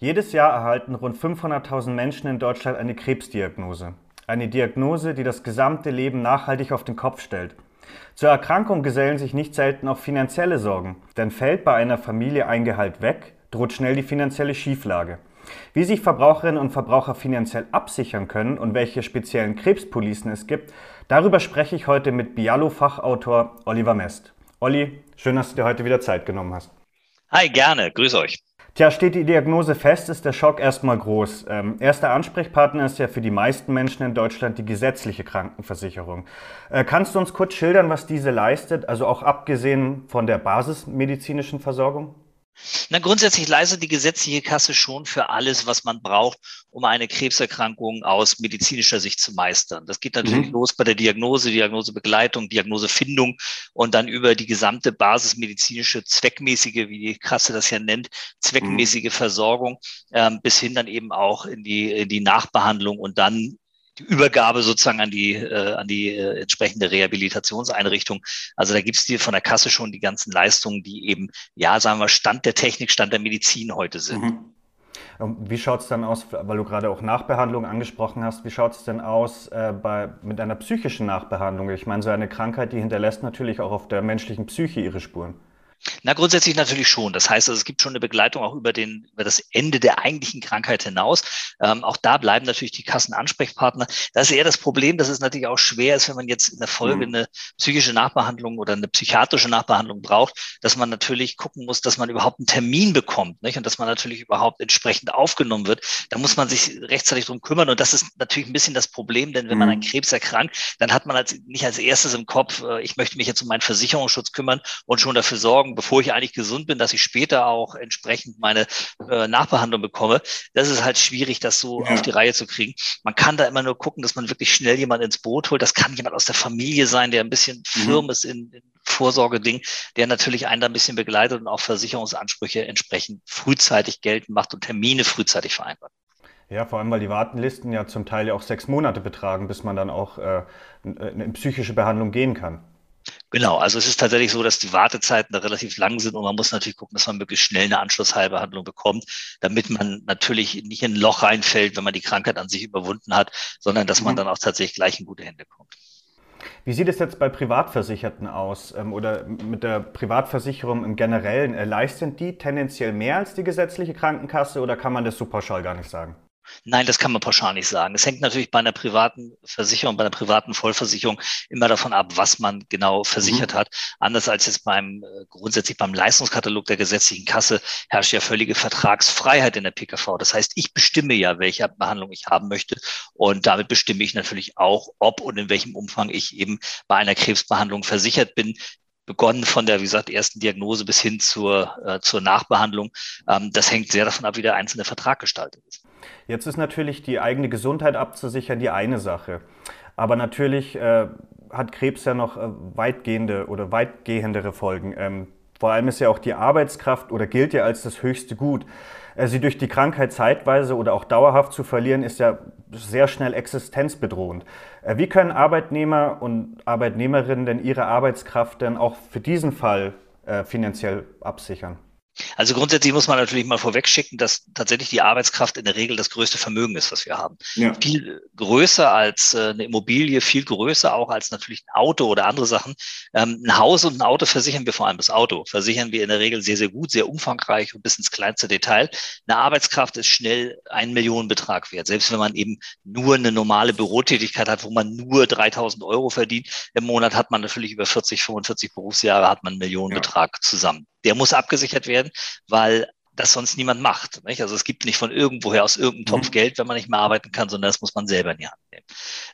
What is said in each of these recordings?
Jedes Jahr erhalten rund 500.000 Menschen in Deutschland eine Krebsdiagnose. Eine Diagnose, die das gesamte Leben nachhaltig auf den Kopf stellt. Zur Erkrankung gesellen sich nicht selten auch finanzielle Sorgen, denn fällt bei einer Familie ein Gehalt weg, droht schnell die finanzielle Schieflage. Wie sich Verbraucherinnen und Verbraucher finanziell absichern können und welche speziellen Krebspolicen es gibt, darüber spreche ich heute mit Bialo-Fachautor Oliver Mest. Olli, schön, dass du dir heute wieder Zeit genommen hast. Hi, gerne. Grüß euch. Tja, steht die Diagnose fest, ist der Schock erstmal groß. Ähm, erster Ansprechpartner ist ja für die meisten Menschen in Deutschland die gesetzliche Krankenversicherung. Äh, kannst du uns kurz schildern, was diese leistet, also auch abgesehen von der basismedizinischen Versorgung? Na, grundsätzlich leistet die gesetzliche Kasse schon für alles, was man braucht, um eine Krebserkrankung aus medizinischer Sicht zu meistern. Das geht natürlich mhm. los bei der Diagnose, Diagnosebegleitung, Diagnosefindung und dann über die gesamte basismedizinische, zweckmäßige, wie die Kasse das ja nennt, zweckmäßige mhm. Versorgung, ähm, bis hin dann eben auch in die, in die Nachbehandlung und dann die Übergabe sozusagen an die, äh, an die äh, entsprechende Rehabilitationseinrichtung. Also da gibt es dir von der Kasse schon die ganzen Leistungen, die eben, ja, sagen wir, Stand der Technik, Stand der Medizin heute sind. Mhm. Wie schaut es dann aus, weil du gerade auch Nachbehandlung angesprochen hast, wie schaut es denn aus äh, bei, mit einer psychischen Nachbehandlung? Ich meine, so eine Krankheit, die hinterlässt natürlich auch auf der menschlichen Psyche ihre Spuren. Na, grundsätzlich natürlich schon. Das heißt, also, es gibt schon eine Begleitung auch über, den, über das Ende der eigentlichen Krankheit hinaus. Ähm, auch da bleiben natürlich die Kassenansprechpartner. Das ist eher das Problem, dass es natürlich auch schwer ist, wenn man jetzt in der Folge mhm. eine psychische Nachbehandlung oder eine psychiatrische Nachbehandlung braucht, dass man natürlich gucken muss, dass man überhaupt einen Termin bekommt nicht? und dass man natürlich überhaupt entsprechend aufgenommen wird. Da muss man sich rechtzeitig drum kümmern und das ist natürlich ein bisschen das Problem, denn wenn mhm. man an Krebs erkrankt, dann hat man als, nicht als erstes im Kopf, äh, ich möchte mich jetzt um meinen Versicherungsschutz kümmern und schon dafür sorgen, sorgen, bevor ich eigentlich gesund bin, dass ich später auch entsprechend meine äh, Nachbehandlung bekomme. Das ist halt schwierig, das so ja. auf die Reihe zu kriegen. Man kann da immer nur gucken, dass man wirklich schnell jemand ins Boot holt. Das kann jemand aus der Familie sein, der ein bisschen mhm. firm ist in, in Vorsorgeding, der natürlich einen da ein bisschen begleitet und auch Versicherungsansprüche entsprechend frühzeitig geltend macht und Termine frühzeitig vereinbart. Ja, vor allem, weil die Wartenlisten ja zum Teil ja auch sechs Monate betragen, bis man dann auch äh, in psychische Behandlung gehen kann. Genau, also es ist tatsächlich so, dass die Wartezeiten da relativ lang sind und man muss natürlich gucken, dass man möglichst schnell eine Anschlussheilbehandlung bekommt, damit man natürlich nicht in ein Loch reinfällt, wenn man die Krankheit an sich überwunden hat, sondern dass man mhm. dann auch tatsächlich gleich in gute Hände kommt. Wie sieht es jetzt bei Privatversicherten aus ähm, oder mit der Privatversicherung im Generellen? Äh, leisten die tendenziell mehr als die gesetzliche Krankenkasse oder kann man das so pauschal gar nicht sagen? Nein, das kann man pauschal nicht sagen. Es hängt natürlich bei einer privaten Versicherung, bei einer privaten Vollversicherung immer davon ab, was man genau versichert mhm. hat. Anders als jetzt beim äh, grundsätzlich beim Leistungskatalog der gesetzlichen Kasse herrscht ja völlige Vertragsfreiheit in der PKV. Das heißt, ich bestimme ja, welche Behandlung ich haben möchte und damit bestimme ich natürlich auch, ob und in welchem Umfang ich eben bei einer Krebsbehandlung versichert bin begonnen von der, wie gesagt, ersten Diagnose bis hin zur, äh, zur Nachbehandlung. Ähm, das hängt sehr davon ab, wie der einzelne Vertrag gestaltet ist. Jetzt ist natürlich die eigene Gesundheit abzusichern die eine Sache. Aber natürlich äh, hat Krebs ja noch äh, weitgehende oder weitgehendere Folgen. Ähm, vor allem ist ja auch die Arbeitskraft oder gilt ja als das höchste Gut. Äh, sie durch die Krankheit zeitweise oder auch dauerhaft zu verlieren, ist ja sehr schnell existenzbedrohend. Äh, wie können Arbeitnehmer und Arbeitnehmerinnen denn ihre Arbeitskraft denn auch für diesen Fall äh, finanziell absichern? Also grundsätzlich muss man natürlich mal vorwegschicken, dass tatsächlich die Arbeitskraft in der Regel das größte Vermögen ist, was wir haben. Ja. Viel größer als äh, eine Immobilie, viel größer auch als natürlich ein Auto oder andere Sachen. Ähm, ein Haus und ein Auto versichern wir vor allem das Auto. Versichern wir in der Regel sehr, sehr gut, sehr umfangreich und bis ins kleinste Detail. Eine Arbeitskraft ist schnell ein Millionenbetrag wert. Selbst wenn man eben nur eine normale Bürotätigkeit hat, wo man nur 3000 Euro verdient im Monat, hat man natürlich über 40, 45 Berufsjahre hat man einen Millionenbetrag ja. zusammen der muss abgesichert werden, weil das sonst niemand macht. Nicht? Also es gibt nicht von irgendwoher aus irgendeinem Topf mhm. Geld, wenn man nicht mehr arbeiten kann, sondern das muss man selber in die Hand nehmen.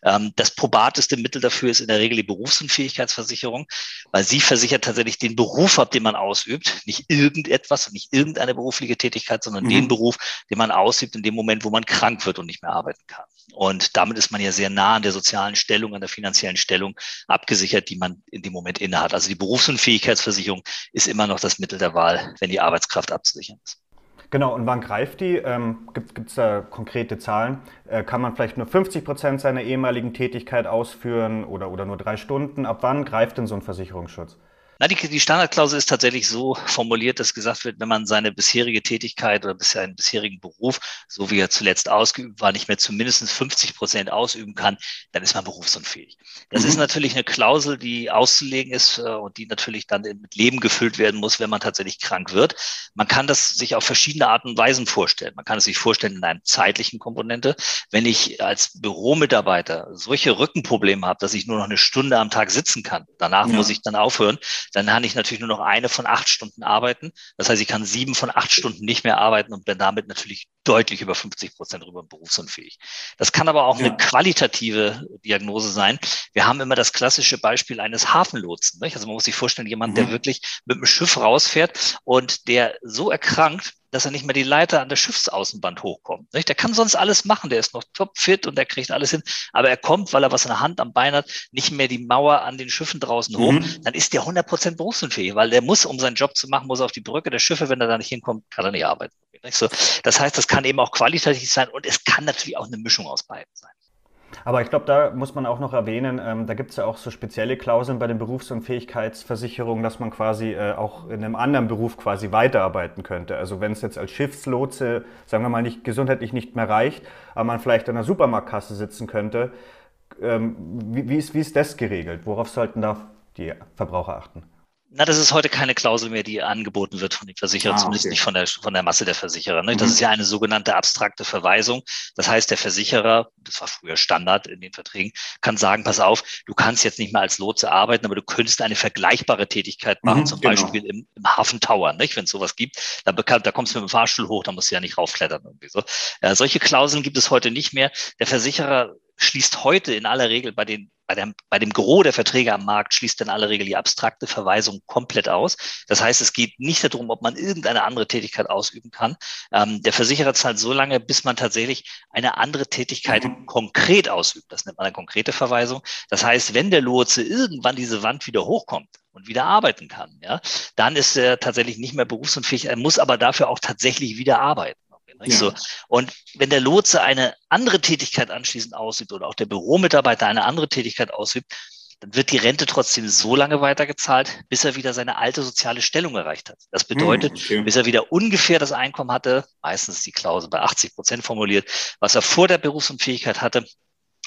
Ähm, das probateste Mittel dafür ist in der Regel die Berufsunfähigkeitsversicherung, weil sie versichert tatsächlich den Beruf ab, den man ausübt, nicht irgendetwas und nicht irgendeine berufliche Tätigkeit, sondern mhm. den Beruf, den man ausübt in dem Moment, wo man krank wird und nicht mehr arbeiten kann. Und damit ist man ja sehr nah an der sozialen Stellung, an der finanziellen Stellung abgesichert, die man in dem Moment innehat. Also die Berufsunfähigkeitsversicherung ist immer noch das Mittel der Wahl, wenn die Arbeitskraft abzusichern ist. Genau, und wann greift die? Ähm, Gibt es da konkrete Zahlen? Äh, kann man vielleicht nur 50 Prozent seiner ehemaligen Tätigkeit ausführen oder, oder nur drei Stunden? Ab wann greift denn so ein Versicherungsschutz? Na, die, die Standardklausel ist tatsächlich so formuliert, dass gesagt wird, wenn man seine bisherige Tätigkeit oder bisher einen bisherigen Beruf, so wie er zuletzt ausgeübt war, nicht mehr zumindest 50 Prozent ausüben kann, dann ist man berufsunfähig. Das mhm. ist natürlich eine Klausel, die auszulegen ist äh, und die natürlich dann mit Leben gefüllt werden muss, wenn man tatsächlich krank wird. Man kann das sich auf verschiedene Arten und Weisen vorstellen. Man kann es sich vorstellen in einer zeitlichen Komponente. Wenn ich als Büromitarbeiter solche Rückenprobleme habe, dass ich nur noch eine Stunde am Tag sitzen kann, danach ja. muss ich dann aufhören, dann kann ich natürlich nur noch eine von acht Stunden arbeiten. Das heißt, ich kann sieben von acht Stunden nicht mehr arbeiten und bin damit natürlich deutlich über 50 Prozent rüber berufsunfähig. Das kann aber auch ja. eine qualitative Diagnose sein. Wir haben immer das klassische Beispiel eines Hafenlotsen. Nicht? Also man muss sich vorstellen, jemand, mhm. der wirklich mit dem Schiff rausfährt und der so erkrankt, dass er nicht mehr die Leiter an der Schiffsaußenband hochkommt. Nicht? Der kann sonst alles machen, der ist noch topfit und der kriegt alles hin, aber er kommt, weil er was in der Hand am Bein hat, nicht mehr die Mauer an den Schiffen draußen hoch, mhm. dann ist der 100% berufsunfähig, weil der muss, um seinen Job zu machen, muss auf die Brücke der Schiffe, wenn er da nicht hinkommt, kann er nicht arbeiten. Nicht? So, das heißt, das kann eben auch qualitativ sein und es kann natürlich auch eine Mischung aus beiden sein. Aber ich glaube, da muss man auch noch erwähnen, ähm, da gibt es ja auch so spezielle Klauseln bei den Berufsunfähigkeitsversicherungen, dass man quasi äh, auch in einem anderen Beruf quasi weiterarbeiten könnte. Also wenn es jetzt als Schiffslotse, sagen wir mal, nicht gesundheitlich nicht mehr reicht, aber man vielleicht an der Supermarktkasse sitzen könnte, ähm, wie, wie, ist, wie ist das geregelt? Worauf sollten da die Verbraucher achten? Na, das ist heute keine Klausel mehr, die angeboten wird von den Versicherern, ah, zumindest okay. nicht von der, von der Masse der Versicherer. Ne? Das mhm. ist ja eine sogenannte abstrakte Verweisung. Das heißt, der Versicherer, das war früher Standard in den Verträgen, kann sagen, pass auf, du kannst jetzt nicht mehr als Lotse arbeiten, aber du könntest eine vergleichbare Tätigkeit machen, mhm, zum genau. Beispiel im, im Hafen Tower, nicht? wenn es sowas gibt. Da, da kommst du mit dem Fahrstuhl hoch, da musst du ja nicht raufklettern. Irgendwie so. Äh, solche Klauseln gibt es heute nicht mehr. Der Versicherer schließt heute in aller Regel bei den bei dem, bei dem Gros der Verträge am Markt schließt in aller Regel die abstrakte Verweisung komplett aus. Das heißt, es geht nicht darum, ob man irgendeine andere Tätigkeit ausüben kann. Ähm, der Versicherer zahlt so lange, bis man tatsächlich eine andere Tätigkeit mhm. konkret ausübt. Das nennt man eine konkrete Verweisung. Das heißt, wenn der Lotse irgendwann diese Wand wieder hochkommt, und wieder arbeiten kann, ja, dann ist er tatsächlich nicht mehr berufsunfähig. Er muss aber dafür auch tatsächlich wieder arbeiten. Ja. So. Und wenn der Lotse eine andere Tätigkeit anschließend ausübt oder auch der Büromitarbeiter eine andere Tätigkeit ausübt, dann wird die Rente trotzdem so lange weitergezahlt, bis er wieder seine alte soziale Stellung erreicht hat. Das bedeutet, hm, okay. bis er wieder ungefähr das Einkommen hatte, meistens ist die Klausel bei 80 Prozent formuliert, was er vor der Berufsunfähigkeit hatte,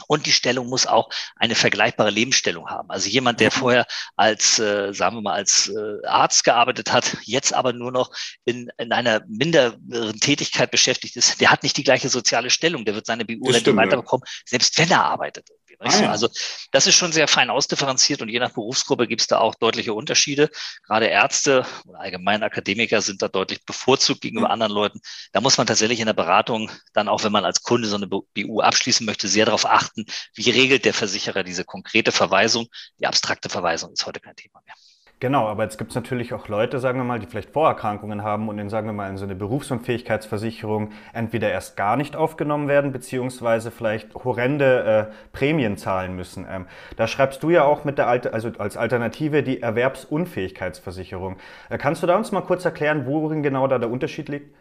und die Stellung muss auch eine vergleichbare Lebensstellung haben. Also jemand, der mhm. vorher als, äh, sagen wir mal, als äh, Arzt gearbeitet hat, jetzt aber nur noch in, in einer minderen Tätigkeit beschäftigt ist, der hat nicht die gleiche soziale Stellung. Der wird seine BU-Rente weiterbekommen, selbst wenn er arbeitet. Ah, ja. Also das ist schon sehr fein ausdifferenziert und je nach Berufsgruppe gibt es da auch deutliche Unterschiede. Gerade Ärzte oder allgemein Akademiker sind da deutlich bevorzugt gegenüber mhm. anderen Leuten. Da muss man tatsächlich in der Beratung dann auch, wenn man als Kunde so eine BU abschließen möchte, sehr darauf achten, wie regelt der Versicherer diese konkrete Verweisung. Die abstrakte Verweisung ist heute kein Thema mehr. Genau, aber jetzt gibt es natürlich auch Leute, sagen wir mal, die vielleicht Vorerkrankungen haben und in, sagen wir mal, in so eine Berufsunfähigkeitsversicherung entweder erst gar nicht aufgenommen werden, beziehungsweise vielleicht horrende äh, Prämien zahlen müssen. Ähm, da schreibst du ja auch mit der Alte, also als Alternative die Erwerbsunfähigkeitsversicherung. Äh, kannst du da uns mal kurz erklären, worin genau da der Unterschied liegt?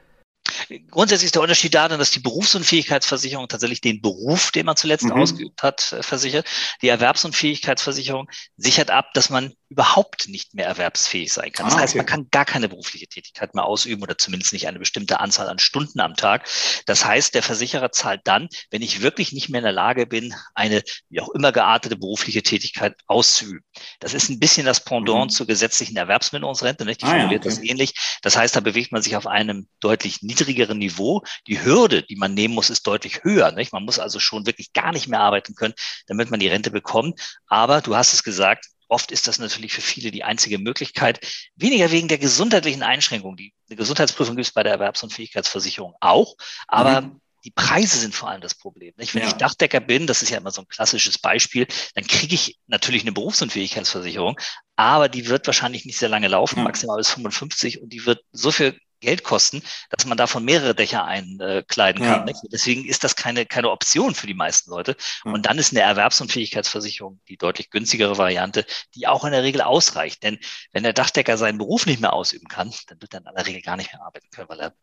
Grundsätzlich ist der Unterschied darin, dass die Berufsunfähigkeitsversicherung tatsächlich den Beruf, den man zuletzt mhm. ausgeübt hat, äh, versichert. Die Erwerbsunfähigkeitsversicherung sichert ab, dass man überhaupt nicht mehr erwerbsfähig sein kann. Das ah, heißt, okay. man kann gar keine berufliche Tätigkeit mehr ausüben oder zumindest nicht eine bestimmte Anzahl an Stunden am Tag. Das heißt, der Versicherer zahlt dann, wenn ich wirklich nicht mehr in der Lage bin, eine wie auch immer geartete berufliche Tätigkeit auszuüben. Das ist ein bisschen das Pendant mhm. zur gesetzlichen Erwerbsminderungsrente. Nicht? Die ah, formuliert ja, okay. das ähnlich. Das heißt, da bewegt man sich auf einem deutlich niedrigeren Niveau. Die Hürde, die man nehmen muss, ist deutlich höher. Nicht? Man muss also schon wirklich gar nicht mehr arbeiten können, damit man die Rente bekommt. Aber du hast es gesagt, Oft ist das natürlich für viele die einzige Möglichkeit, weniger wegen der gesundheitlichen Einschränkung. Die eine Gesundheitsprüfung gibt es bei der Erwerbsunfähigkeitsversicherung auch, aber mhm. die Preise sind vor allem das Problem. Nicht? Wenn ja. ich Dachdecker bin, das ist ja immer so ein klassisches Beispiel, dann kriege ich natürlich eine Berufsunfähigkeitsversicherung, aber die wird wahrscheinlich nicht sehr lange laufen, ja. maximal bis 55 und die wird so viel Geld kosten, dass man davon mehrere Dächer einkleiden kann. Ja. Deswegen ist das keine, keine Option für die meisten Leute. Und dann ist eine Erwerbsunfähigkeitsversicherung die deutlich günstigere Variante, die auch in der Regel ausreicht. Denn wenn der Dachdecker seinen Beruf nicht mehr ausüben kann, dann wird er in aller Regel gar nicht mehr arbeiten können, weil er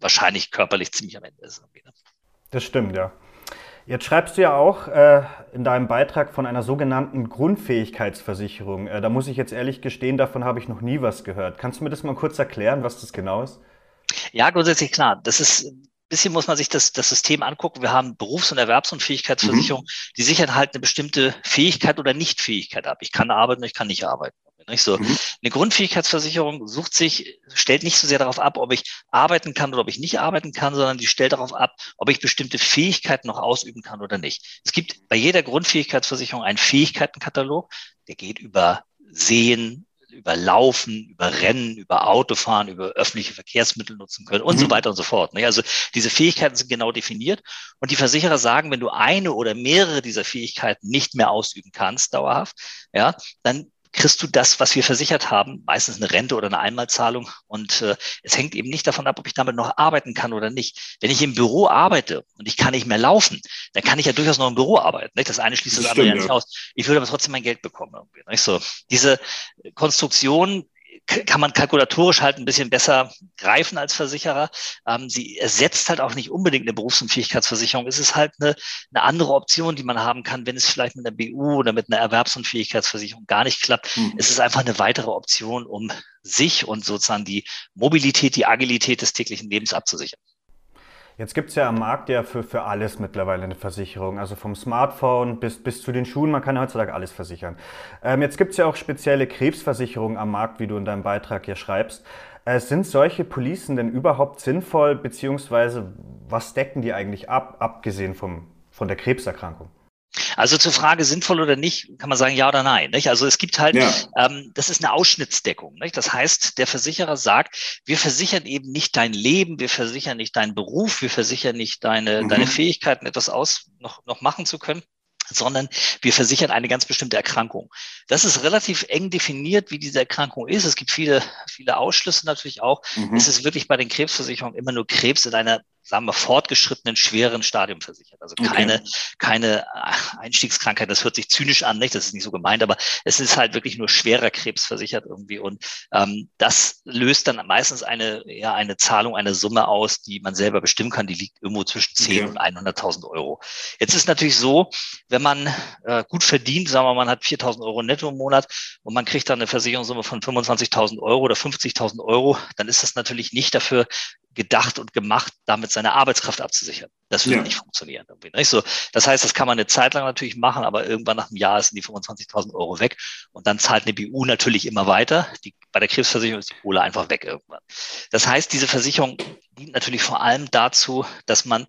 wahrscheinlich körperlich ziemlich am Ende ist. Das stimmt, ja. Jetzt schreibst du ja auch äh, in deinem Beitrag von einer sogenannten Grundfähigkeitsversicherung. Äh, da muss ich jetzt ehrlich gestehen, davon habe ich noch nie was gehört. Kannst du mir das mal kurz erklären, was das genau ist? Ja, grundsätzlich klar. Das ist ein bisschen muss man sich das, das System angucken. Wir haben Berufs- und Erwerbsunfähigkeitsversicherung, mhm. die sichern halt eine bestimmte Fähigkeit oder Nichtfähigkeit ab. Ich kann arbeiten, ich kann nicht arbeiten. Nicht so. Mhm. Eine Grundfähigkeitsversicherung sucht sich, stellt nicht so sehr darauf ab, ob ich arbeiten kann oder ob ich nicht arbeiten kann, sondern die stellt darauf ab, ob ich bestimmte Fähigkeiten noch ausüben kann oder nicht. Es gibt bei jeder Grundfähigkeitsversicherung einen Fähigkeitenkatalog, der geht über Sehen, über Laufen, über Rennen, über Autofahren, über öffentliche Verkehrsmittel nutzen können und mhm. so weiter und so fort. Also diese Fähigkeiten sind genau definiert und die Versicherer sagen, wenn du eine oder mehrere dieser Fähigkeiten nicht mehr ausüben kannst, dauerhaft, ja, dann kriegst du das, was wir versichert haben, meistens eine Rente oder eine Einmalzahlung. Und äh, es hängt eben nicht davon ab, ob ich damit noch arbeiten kann oder nicht. Wenn ich im Büro arbeite und ich kann nicht mehr laufen, dann kann ich ja durchaus noch im Büro arbeiten. Nicht? Das eine schließt das, das andere ja nicht aus. Ich würde aber trotzdem mein Geld bekommen. Irgendwie, nicht? So, diese Konstruktion kann man kalkulatorisch halt ein bisschen besser greifen als Versicherer. Ähm, sie ersetzt halt auch nicht unbedingt eine Berufsunfähigkeitsversicherung. Es ist halt eine, eine andere Option, die man haben kann, wenn es vielleicht mit einer BU oder mit einer Erwerbsunfähigkeitsversicherung gar nicht klappt. Mhm. Es ist einfach eine weitere Option, um sich und sozusagen die Mobilität, die Agilität des täglichen Lebens abzusichern. Jetzt gibt es ja am Markt ja für, für alles mittlerweile eine Versicherung. Also vom Smartphone bis, bis zu den Schuhen, man kann ja heutzutage alles versichern. Ähm, jetzt gibt es ja auch spezielle Krebsversicherungen am Markt, wie du in deinem Beitrag hier schreibst. Äh, sind solche Policen denn überhaupt sinnvoll, beziehungsweise was decken die eigentlich ab, abgesehen vom, von der Krebserkrankung? Also zur Frage sinnvoll oder nicht, kann man sagen ja oder nein. Nicht? Also es gibt halt, ja. ähm, das ist eine Ausschnittsdeckung. Nicht? Das heißt, der Versicherer sagt, wir versichern eben nicht dein Leben, wir versichern nicht deinen Beruf, wir versichern nicht deine, mhm. deine Fähigkeiten, etwas aus noch, noch machen zu können sondern wir versichern eine ganz bestimmte Erkrankung. Das ist relativ eng definiert, wie diese Erkrankung ist. Es gibt viele, viele Ausschlüsse natürlich auch. Mhm. Es ist wirklich bei den Krebsversicherungen immer nur Krebs in einer sagen wir, fortgeschrittenen, schweren Stadium versichert. Also keine, okay. keine äh, Einstiegskrankheit. Das hört sich zynisch an, nicht? Das ist nicht so gemeint, aber es ist halt wirklich nur schwerer Krebs versichert irgendwie. Und ähm, das löst dann meistens eine, ja, eine Zahlung, eine Summe aus, die man selber bestimmen kann. Die liegt irgendwo zwischen 10 okay. und 100.000 Euro. Jetzt ist natürlich so, wenn man äh, gut verdient, sagen wir mal, man hat 4.000 Euro netto im Monat und man kriegt dann eine Versicherungssumme von 25.000 Euro oder 50.000 Euro, dann ist das natürlich nicht dafür gedacht und gemacht, damit seine Arbeitskraft abzusichern. Das würde ja. nicht funktionieren. Nicht so, das heißt, das kann man eine Zeit lang natürlich machen, aber irgendwann nach einem Jahr sind die 25.000 Euro weg und dann zahlt eine BU natürlich immer weiter. Die, bei der Krebsversicherung ist die Kohle einfach weg irgendwann. Das heißt, diese Versicherung dient natürlich vor allem dazu, dass man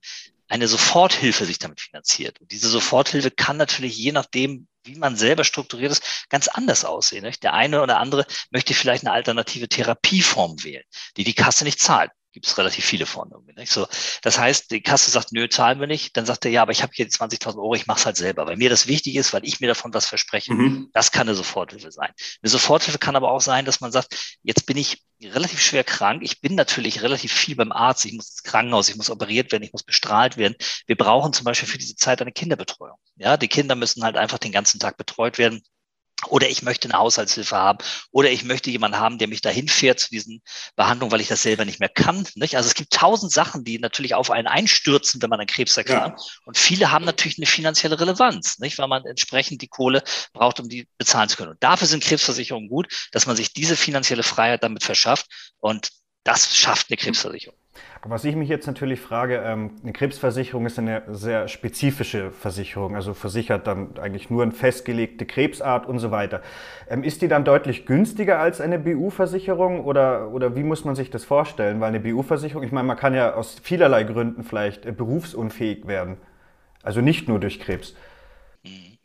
eine Soforthilfe sich damit finanziert. Und diese Soforthilfe kann natürlich je nachdem, wie man selber strukturiert ist, ganz anders aussehen. Nicht? Der eine oder andere möchte vielleicht eine alternative Therapieform wählen, die die Kasse nicht zahlt gibt es relativ viele von. Irgendwie, nicht? So, das heißt, die Kasse sagt, nö, zahlen wir nicht. Dann sagt er, ja, aber ich habe hier die 20.000 Euro, ich mache es halt selber, weil mir das wichtig ist, weil ich mir davon was verspreche. Mhm. Das kann eine Soforthilfe sein. Eine Soforthilfe kann aber auch sein, dass man sagt, jetzt bin ich relativ schwer krank. Ich bin natürlich relativ viel beim Arzt. Ich muss ins Krankenhaus, ich muss operiert werden, ich muss bestrahlt werden. Wir brauchen zum Beispiel für diese Zeit eine Kinderbetreuung. Ja, die Kinder müssen halt einfach den ganzen Tag betreut werden. Oder ich möchte eine Haushaltshilfe haben. Oder ich möchte jemanden haben, der mich dahin fährt zu diesen Behandlungen, weil ich das selber nicht mehr kann. Nicht? Also es gibt tausend Sachen, die natürlich auf einen einstürzen, wenn man an Krebs erkrankt. Ja. Und viele haben natürlich eine finanzielle Relevanz, nicht? weil man entsprechend die Kohle braucht, um die bezahlen zu können. Und dafür sind Krebsversicherungen gut, dass man sich diese finanzielle Freiheit damit verschafft. Und das schafft eine Krebsversicherung. Was ich mich jetzt natürlich frage, ähm, eine Krebsversicherung ist eine sehr spezifische Versicherung, also versichert dann eigentlich nur eine festgelegte Krebsart und so weiter. Ähm, ist die dann deutlich günstiger als eine BU-Versicherung oder, oder wie muss man sich das vorstellen? Weil eine BU-Versicherung, ich meine, man kann ja aus vielerlei Gründen vielleicht äh, berufsunfähig werden, also nicht nur durch Krebs. Mhm.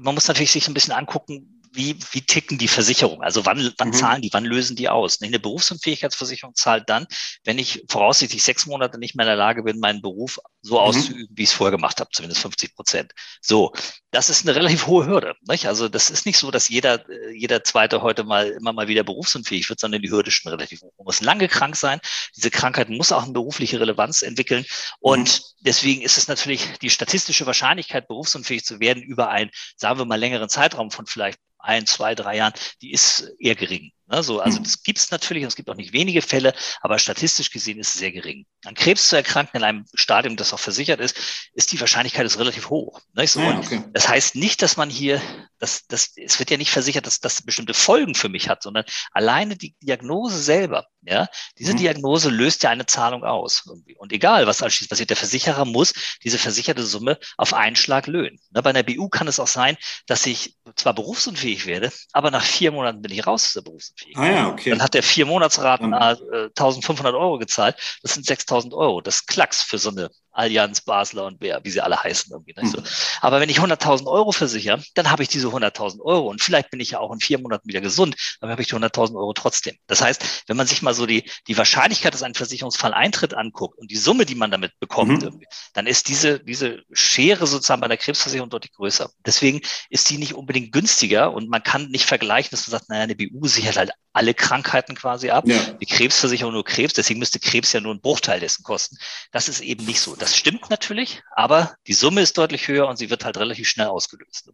man muss natürlich sich ein bisschen angucken, wie, wie ticken die Versicherungen? Also wann, wann mhm. zahlen die, wann lösen die aus? Eine Berufsunfähigkeitsversicherung zahlt dann, wenn ich voraussichtlich sechs Monate nicht mehr in der Lage bin, meinen Beruf so mhm. auszuüben, wie ich es vorher gemacht habe, zumindest 50 Prozent. So, das ist eine relativ hohe Hürde. Nicht? Also das ist nicht so, dass jeder, jeder Zweite heute mal immer mal wieder berufsunfähig wird, sondern die Hürde ist schon relativ hoch. Man muss lange krank sein. Diese Krankheit muss auch eine berufliche Relevanz entwickeln. Und mhm. deswegen ist es natürlich die statistische Wahrscheinlichkeit, berufsunfähig zu werden über einen, sagen wir mal, längeren Zeitraum von vielleicht ein, zwei, drei Jahren, die ist eher gering. Ne? So, also mhm. das gibt es natürlich und es gibt auch nicht wenige Fälle, aber statistisch gesehen ist es sehr gering. An Krebs zu erkranken in einem Stadium, das auch versichert ist, ist die Wahrscheinlichkeit ist relativ hoch. Ja, okay. Das heißt nicht, dass man hier, das, das, es wird ja nicht versichert, dass das bestimmte Folgen für mich hat, sondern alleine die Diagnose selber, ja, diese mhm. Diagnose löst ja eine Zahlung aus. Irgendwie. Und egal, was anschließend passiert, der Versicherer muss diese versicherte Summe auf einen Schlag löhnen. Ne? Bei einer BU kann es auch sein, dass ich zwar berufsunfähig werde, aber nach vier Monaten bin ich raus aus der Berufsunfähigkeit. Ah, ja, okay. Dann hat der vier Monatsraten äh, 1500 Euro gezahlt. Das sind 6000 Euro. Das ist Klacks für so eine Allianz, Basler und wer, wie sie alle heißen. Irgendwie, nicht? So. Mhm. Aber wenn ich 100.000 Euro versichere, dann habe ich diese 100.000 Euro und vielleicht bin ich ja auch in vier Monaten wieder gesund, dann habe ich die 100.000 Euro trotzdem. Das heißt, wenn man sich mal so die, die Wahrscheinlichkeit, dass ein Versicherungsfall eintritt, anguckt und die Summe, die man damit bekommt, mhm. dann ist diese, diese Schere sozusagen bei der Krebsversicherung deutlich größer. Deswegen ist die nicht unbedingt günstiger und man kann nicht vergleichen, dass man sagt, naja, eine BU sichert halt alle Krankheiten quasi ab. Ja. Die Krebsversicherung nur Krebs, deswegen müsste Krebs ja nur einen Bruchteil dessen kosten. Das ist eben nicht so. Das stimmt natürlich, aber die Summe ist deutlich höher und sie wird halt relativ schnell ausgelöst.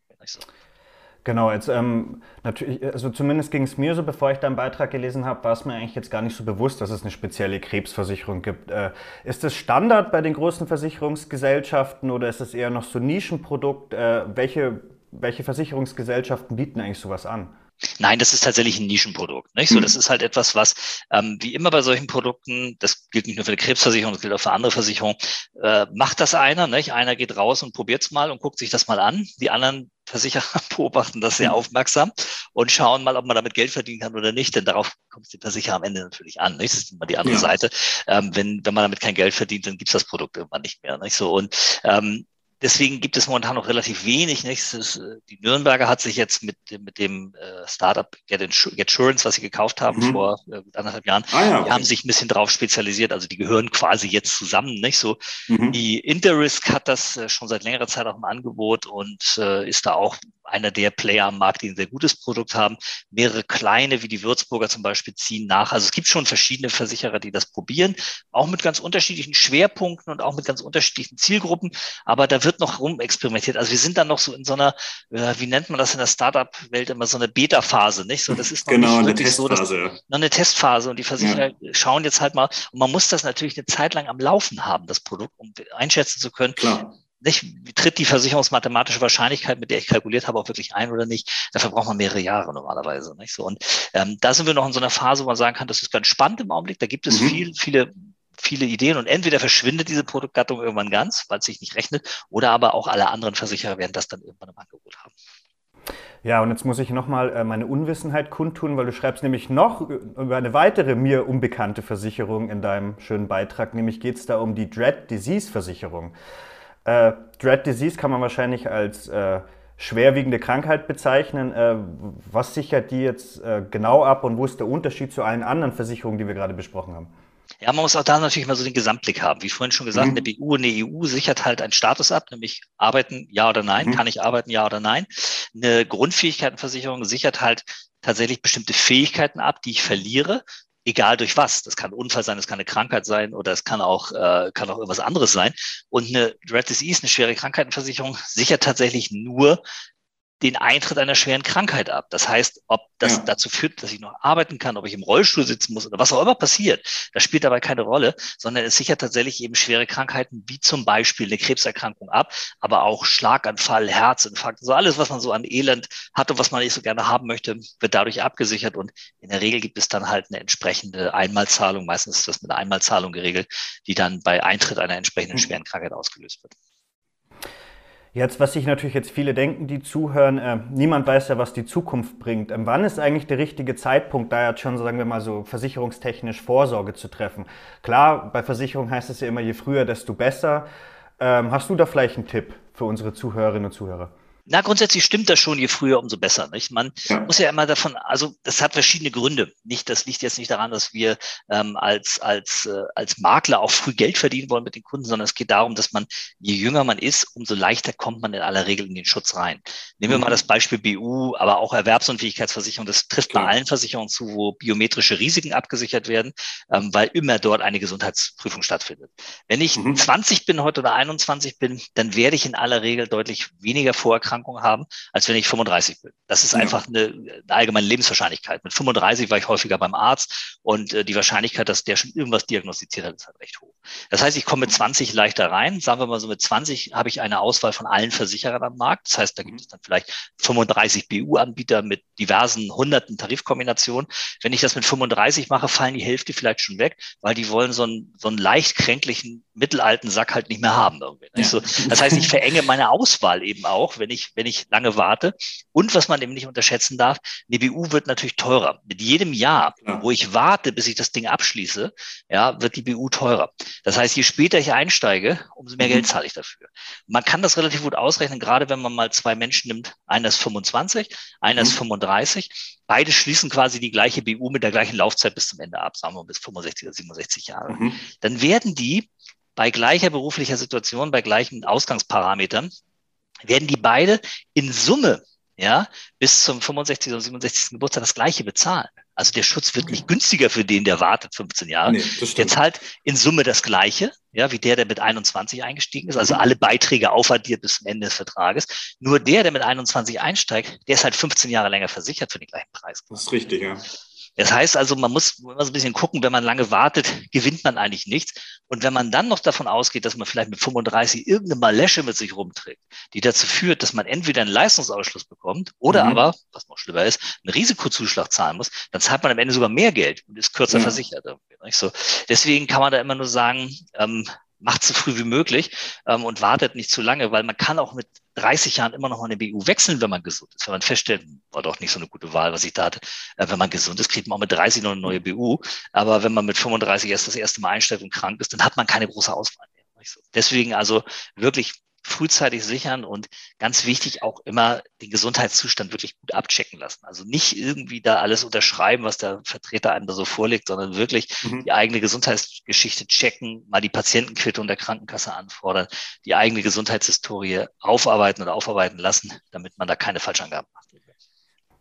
Genau, jetzt ähm, natürlich, also zumindest ging es mir so, bevor ich deinen Beitrag gelesen habe, war es mir eigentlich jetzt gar nicht so bewusst, dass es eine spezielle Krebsversicherung gibt. Äh, ist das Standard bei den großen Versicherungsgesellschaften oder ist es eher noch so ein Nischenprodukt? Äh, welche, welche Versicherungsgesellschaften bieten eigentlich sowas an? Nein, das ist tatsächlich ein Nischenprodukt. Nicht? So, mhm. das ist halt etwas, was ähm, wie immer bei solchen Produkten, das gilt nicht nur für die Krebsversicherung, das gilt auch für andere Versicherungen, äh, macht das einer. Nicht? Einer geht raus und probiert es mal und guckt sich das mal an. Die anderen Versicherer beobachten das sehr mhm. aufmerksam und schauen mal, ob man damit Geld verdienen kann oder nicht. Denn darauf kommt es dem Versicherer am Ende natürlich an. Nicht? Das ist immer die andere ja. Seite. Ähm, wenn, wenn man damit kein Geld verdient, dann gibt es das Produkt irgendwann nicht mehr. Nicht? So, und ähm, Deswegen gibt es momentan noch relativ wenig. Nicht? Ist, äh, die Nürnberger hat sich jetzt mit, mit dem äh, Startup Get, Insurance, was sie gekauft haben mhm. vor äh, anderthalb Jahren, ah, ja, okay. die haben sich ein bisschen drauf spezialisiert. Also die gehören quasi jetzt zusammen. Nicht so. Mhm. Die Interrisk hat das schon seit längerer Zeit auch im Angebot und äh, ist da auch einer der Player am Markt, die ein sehr gutes Produkt haben. Mehrere kleine, wie die Würzburger zum Beispiel, ziehen nach. Also es gibt schon verschiedene Versicherer, die das probieren, auch mit ganz unterschiedlichen Schwerpunkten und auch mit ganz unterschiedlichen Zielgruppen. Aber da wird noch rumexperimentiert. Also wir sind dann noch so in so einer, äh, wie nennt man das in der Startup-Welt immer so eine Beta-Phase, nicht? So, das ist noch genau, nicht wirklich so, dass, noch eine Testphase und die Versicherer ja. schauen jetzt halt mal. Und man muss das natürlich eine Zeit lang am Laufen haben, das Produkt, um einschätzen zu können. Klar nicht, tritt die versicherungsmathematische Wahrscheinlichkeit, mit der ich kalkuliert habe, auch wirklich ein oder nicht? Dafür braucht man mehrere Jahre normalerweise. Nicht? So, und ähm, da sind wir noch in so einer Phase, wo man sagen kann, das ist ganz spannend im Augenblick. Da gibt es mhm. viel, viele viele Ideen und entweder verschwindet diese Produktgattung irgendwann ganz, weil es sich nicht rechnet, oder aber auch alle anderen Versicherer werden das dann irgendwann im Angebot haben. Ja, und jetzt muss ich nochmal äh, meine Unwissenheit kundtun, weil du schreibst nämlich noch über eine weitere mir unbekannte Versicherung in deinem schönen Beitrag, nämlich geht es da um die Dread Disease Versicherung. Äh, Dread Disease kann man wahrscheinlich als äh, schwerwiegende Krankheit bezeichnen. Äh, was sichert die jetzt äh, genau ab und wo ist der Unterschied zu allen anderen Versicherungen, die wir gerade besprochen haben? Ja, man muss auch da natürlich mal so den Gesamtblick haben. Wie vorhin schon gesagt, mhm. eine BU und eine EU sichert halt einen Status ab, nämlich arbeiten, ja oder nein, mhm. kann ich arbeiten, ja oder nein. Eine Grundfähigkeitenversicherung sichert halt tatsächlich bestimmte Fähigkeiten ab, die ich verliere, egal durch was. Das kann Unfall sein, das kann eine Krankheit sein oder es kann auch, äh, kann auch irgendwas anderes sein. Und eine Red Disease, eine schwere Krankheitenversicherung, sichert tatsächlich nur den Eintritt einer schweren Krankheit ab. Das heißt, ob das ja. dazu führt, dass ich noch arbeiten kann, ob ich im Rollstuhl sitzen muss oder was auch immer passiert, das spielt dabei keine Rolle, sondern es sichert tatsächlich eben schwere Krankheiten wie zum Beispiel eine Krebserkrankung ab, aber auch Schlaganfall, Herzinfarkt, so alles, was man so an Elend hat und was man nicht so gerne haben möchte, wird dadurch abgesichert und in der Regel gibt es dann halt eine entsprechende Einmalzahlung, meistens ist das mit einer Einmalzahlung geregelt, die dann bei Eintritt einer entsprechenden hm. schweren Krankheit ausgelöst wird. Jetzt, was sich natürlich jetzt viele denken, die zuhören, äh, niemand weiß ja, was die Zukunft bringt. Ähm, wann ist eigentlich der richtige Zeitpunkt, da jetzt schon, sagen wir mal so, versicherungstechnisch Vorsorge zu treffen? Klar, bei Versicherung heißt es ja immer, je früher, desto besser. Ähm, hast du da vielleicht einen Tipp für unsere Zuhörerinnen und Zuhörer? Na, grundsätzlich stimmt das schon, je früher, umso besser. Nicht? Man ja. muss ja immer davon, also das hat verschiedene Gründe. Nicht, das liegt jetzt nicht daran, dass wir ähm, als, als, äh, als Makler auch früh Geld verdienen wollen mit den Kunden, sondern es geht darum, dass man, je jünger man ist, umso leichter kommt man in aller Regel in den Schutz rein. Nehmen wir mhm. mal das Beispiel BU, aber auch Erwerbsunfähigkeitsversicherung. Das trifft bei allen Versicherungen zu, wo biometrische Risiken abgesichert werden, ähm, weil immer dort eine Gesundheitsprüfung stattfindet. Wenn ich mhm. 20 bin heute oder 21 bin, dann werde ich in aller Regel deutlich weniger vorerkrankt Erkrankungen haben, als wenn ich 35 bin. Das ist einfach eine, eine, allgemeine Lebenswahrscheinlichkeit. Mit 35 war ich häufiger beim Arzt und äh, die Wahrscheinlichkeit, dass der schon irgendwas diagnostiziert hat, ist halt recht hoch. Das heißt, ich komme mit 20 leichter rein. Sagen wir mal so, mit 20 habe ich eine Auswahl von allen Versicherern am Markt. Das heißt, da gibt es dann vielleicht 35 BU-Anbieter mit diversen hunderten Tarifkombinationen. Wenn ich das mit 35 mache, fallen die Hälfte vielleicht schon weg, weil die wollen so einen, so einen leicht kränklichen mittelalten Sack halt nicht mehr haben. Irgendwie. Ja. So, das heißt, ich verenge meine Auswahl eben auch, wenn ich, wenn ich lange warte. Und was man eben nicht unterschätzen darf, eine BU wird natürlich teurer. Mit jedem Jahr, ja. wo ich warte, bis ich das Ding abschließe, ja, wird die BU teurer. Das heißt, je später ich einsteige, umso mehr mhm. Geld zahle ich dafür. Man kann das relativ gut ausrechnen, gerade wenn man mal zwei Menschen nimmt. Einer ist 25, einer mhm. ist 35. Beide schließen quasi die gleiche BU mit der gleichen Laufzeit bis zum Ende ab, sagen wir bis 65 oder 67 Jahre. Mhm. Dann werden die bei gleicher beruflicher Situation, bei gleichen Ausgangsparametern, werden die beide in Summe ja, bis zum 65. oder 67. Geburtstag das gleiche bezahlen. Also der Schutz wird nicht günstiger für den, der wartet 15 Jahre. Nee, der zahlt in Summe das gleiche, ja, wie der, der mit 21 eingestiegen ist. Also alle Beiträge aufaddiert bis zum Ende des Vertrages. Nur der, der mit 21 einsteigt, der ist halt 15 Jahre länger versichert für den gleichen Preis. Das ist richtig, ja. Das heißt also, man muss immer so ein bisschen gucken, wenn man lange wartet, gewinnt man eigentlich nichts. Und wenn man dann noch davon ausgeht, dass man vielleicht mit 35 irgendeine Malesche mit sich rumträgt, die dazu führt, dass man entweder einen Leistungsausschluss bekommt oder mhm. aber, was noch schlimmer ist, einen Risikozuschlag zahlen muss, dann zahlt man am Ende sogar mehr Geld und ist kürzer ja. versichert. So. Deswegen kann man da immer nur sagen, ähm, macht so früh wie möglich ähm, und wartet nicht zu lange, weil man kann auch mit 30 Jahren immer noch mal eine BU wechseln, wenn man gesund ist. Wenn man feststellt, war doch nicht so eine gute Wahl, was ich da hatte. Äh, wenn man gesund ist, kriegt man auch mit 30 noch eine neue BU. Aber wenn man mit 35 erst das erste Mal einstellt und krank ist, dann hat man keine große Auswahl mehr. Deswegen also wirklich frühzeitig sichern und ganz wichtig auch immer den Gesundheitszustand wirklich gut abchecken lassen. Also nicht irgendwie da alles unterschreiben, was der Vertreter einem da so vorlegt, sondern wirklich mhm. die eigene Gesundheitsgeschichte checken, mal die Patientenquittung der Krankenkasse anfordern, die eigene Gesundheitshistorie aufarbeiten oder aufarbeiten lassen, damit man da keine Falschangaben macht.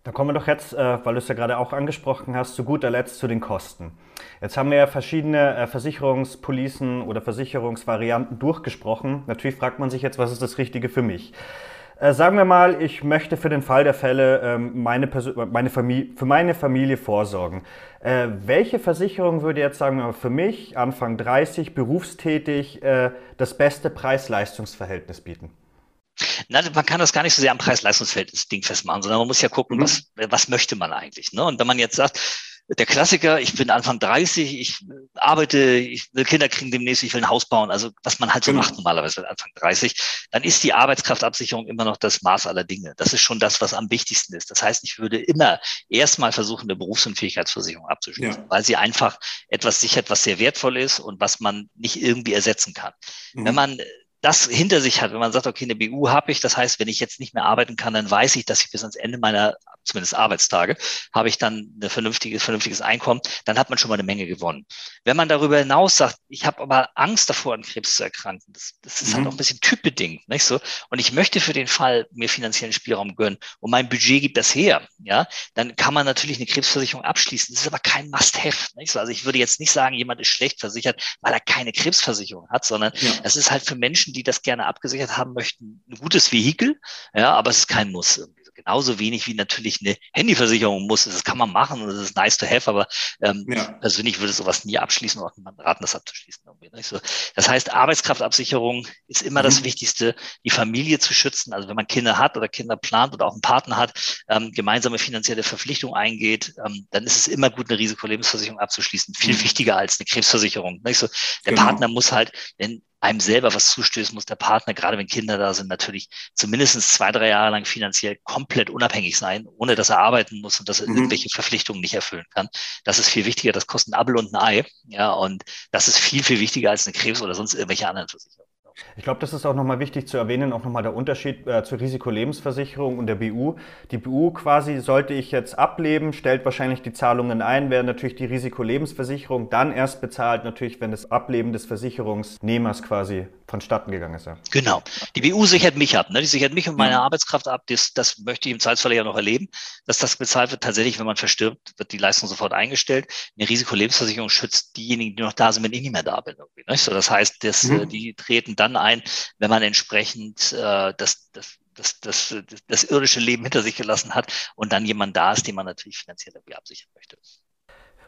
Da kommen wir doch jetzt, äh, weil du es ja gerade auch angesprochen hast, zu guter Letzt zu den Kosten. Jetzt haben wir ja verschiedene äh, Versicherungspolicen oder Versicherungsvarianten durchgesprochen. Natürlich fragt man sich jetzt, was ist das Richtige für mich? Äh, sagen wir mal, ich möchte für den Fall der Fälle ähm, meine, meine Familie, für meine Familie vorsorgen. Äh, welche Versicherung würde jetzt, sagen wir mal, für mich, Anfang 30, berufstätig, das beste Preis-Leistungs-Verhältnis bieten? Na, man kann das gar nicht so sehr am Preis-Leistungsverhältnis Ding festmachen, sondern man muss ja gucken, mhm. was, was möchte man eigentlich. Ne? Und wenn man jetzt sagt, der Klassiker, ich bin Anfang 30, ich arbeite, ich will Kinder kriegen demnächst, ich will ein Haus bauen, also was man halt so genau. macht normalerweise mit Anfang 30, dann ist die Arbeitskraftabsicherung immer noch das Maß aller Dinge. Das ist schon das, was am wichtigsten ist. Das heißt, ich würde immer erstmal versuchen, eine Berufsunfähigkeitsversicherung abzuschließen, ja. weil sie einfach etwas sichert, was sehr wertvoll ist und was man nicht irgendwie ersetzen kann. Mhm. Wenn man das hinter sich hat, wenn man sagt, okay, eine BU habe ich, das heißt, wenn ich jetzt nicht mehr arbeiten kann, dann weiß ich, dass ich bis ans Ende meiner zumindest Arbeitstage, habe ich dann ein vernünftiges, vernünftiges Einkommen, dann hat man schon mal eine Menge gewonnen. Wenn man darüber hinaus sagt, ich habe aber Angst davor, an Krebs zu erkranken, das, das ist halt mhm. halt auch ein bisschen typbedingt, nicht so? Und ich möchte für den Fall mir finanziellen Spielraum gönnen und mein Budget gibt das her, ja, dann kann man natürlich eine Krebsversicherung abschließen. Das ist aber kein Must-have, nicht so? Also ich würde jetzt nicht sagen, jemand ist schlecht versichert, weil er keine Krebsversicherung hat, sondern ja. das ist halt für Menschen, die das gerne abgesichert haben möchten, ein gutes Vehikel, ja, aber es ist kein Muss. Genauso wenig wie natürlich eine Handyversicherung muss. Das kann man machen und das ist nice to have, aber ähm, ja. persönlich würde sowas nie abschließen oder niemand raten, das abzuschließen. So. Das heißt, Arbeitskraftabsicherung ist immer mhm. das Wichtigste, die Familie zu schützen. Also wenn man Kinder hat oder Kinder plant oder auch einen Partner hat, ähm, gemeinsame finanzielle Verpflichtung eingeht, ähm, dann ist es immer gut, eine Risikolebensversicherung abzuschließen. Viel mhm. wichtiger als eine Krebsversicherung. Nicht so, der genau. Partner muss halt, wenn einem selber was zustößt, muss der Partner, gerade wenn Kinder da sind, natürlich zumindest zwei, drei Jahre lang finanziell komplett unabhängig sein, ohne dass er arbeiten muss und dass er mhm. irgendwelche Verpflichtungen nicht erfüllen kann. Das ist viel wichtiger. Das kostet ein Abel und ein Ei. Ja, und das ist viel, viel wichtiger als eine Krebs oder sonst irgendwelche anderen Versicherungen. Ich glaube, das ist auch nochmal wichtig zu erwähnen, auch nochmal der Unterschied äh, zur Risikolebensversicherung und der BU. Die BU quasi sollte ich jetzt ableben, stellt wahrscheinlich die Zahlungen ein, während natürlich die Risikolebensversicherung dann erst bezahlt, natürlich, wenn das Ableben des Versicherungsnehmers quasi vonstatten gegangen ist. Ja. Genau. Die BU sichert mich ab. Ne? Die sichert mich und meine ja. Arbeitskraft ab. Das, das möchte ich im Zweifelsfall ja noch erleben, dass das bezahlt wird. Tatsächlich, wenn man verstirbt, wird die Leistung sofort eingestellt. Eine Risikolebensversicherung schützt diejenigen, die noch da sind, wenn ich nicht mehr da bin. Ne? So, das heißt, das, mhm. die treten dann ein, wenn man entsprechend äh, das, das das, das, das irdische Leben hinter sich gelassen hat und dann jemand da ist, den man natürlich finanziell irgendwie absichern möchte.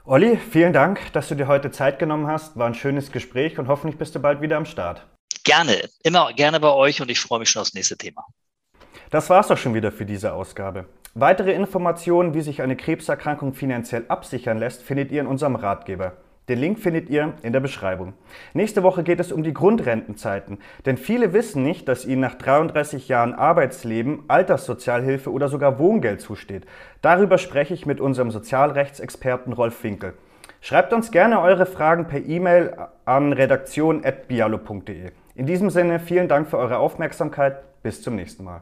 Olli, vielen Dank, dass du dir heute Zeit genommen hast. War ein schönes Gespräch und hoffentlich bist du bald wieder am Start. Gerne, immer gerne bei euch und ich freue mich schon aufs nächste Thema. Das war's doch schon wieder für diese Ausgabe. Weitere Informationen, wie sich eine Krebserkrankung finanziell absichern lässt, findet ihr in unserem Ratgeber. Den Link findet ihr in der Beschreibung. Nächste Woche geht es um die Grundrentenzeiten, denn viele wissen nicht, dass ihnen nach 33 Jahren Arbeitsleben Alterssozialhilfe oder sogar Wohngeld zusteht. Darüber spreche ich mit unserem Sozialrechtsexperten Rolf Winkel. Schreibt uns gerne eure Fragen per E-Mail an redaktion.bialo.de. In diesem Sinne vielen Dank für eure Aufmerksamkeit. Bis zum nächsten Mal.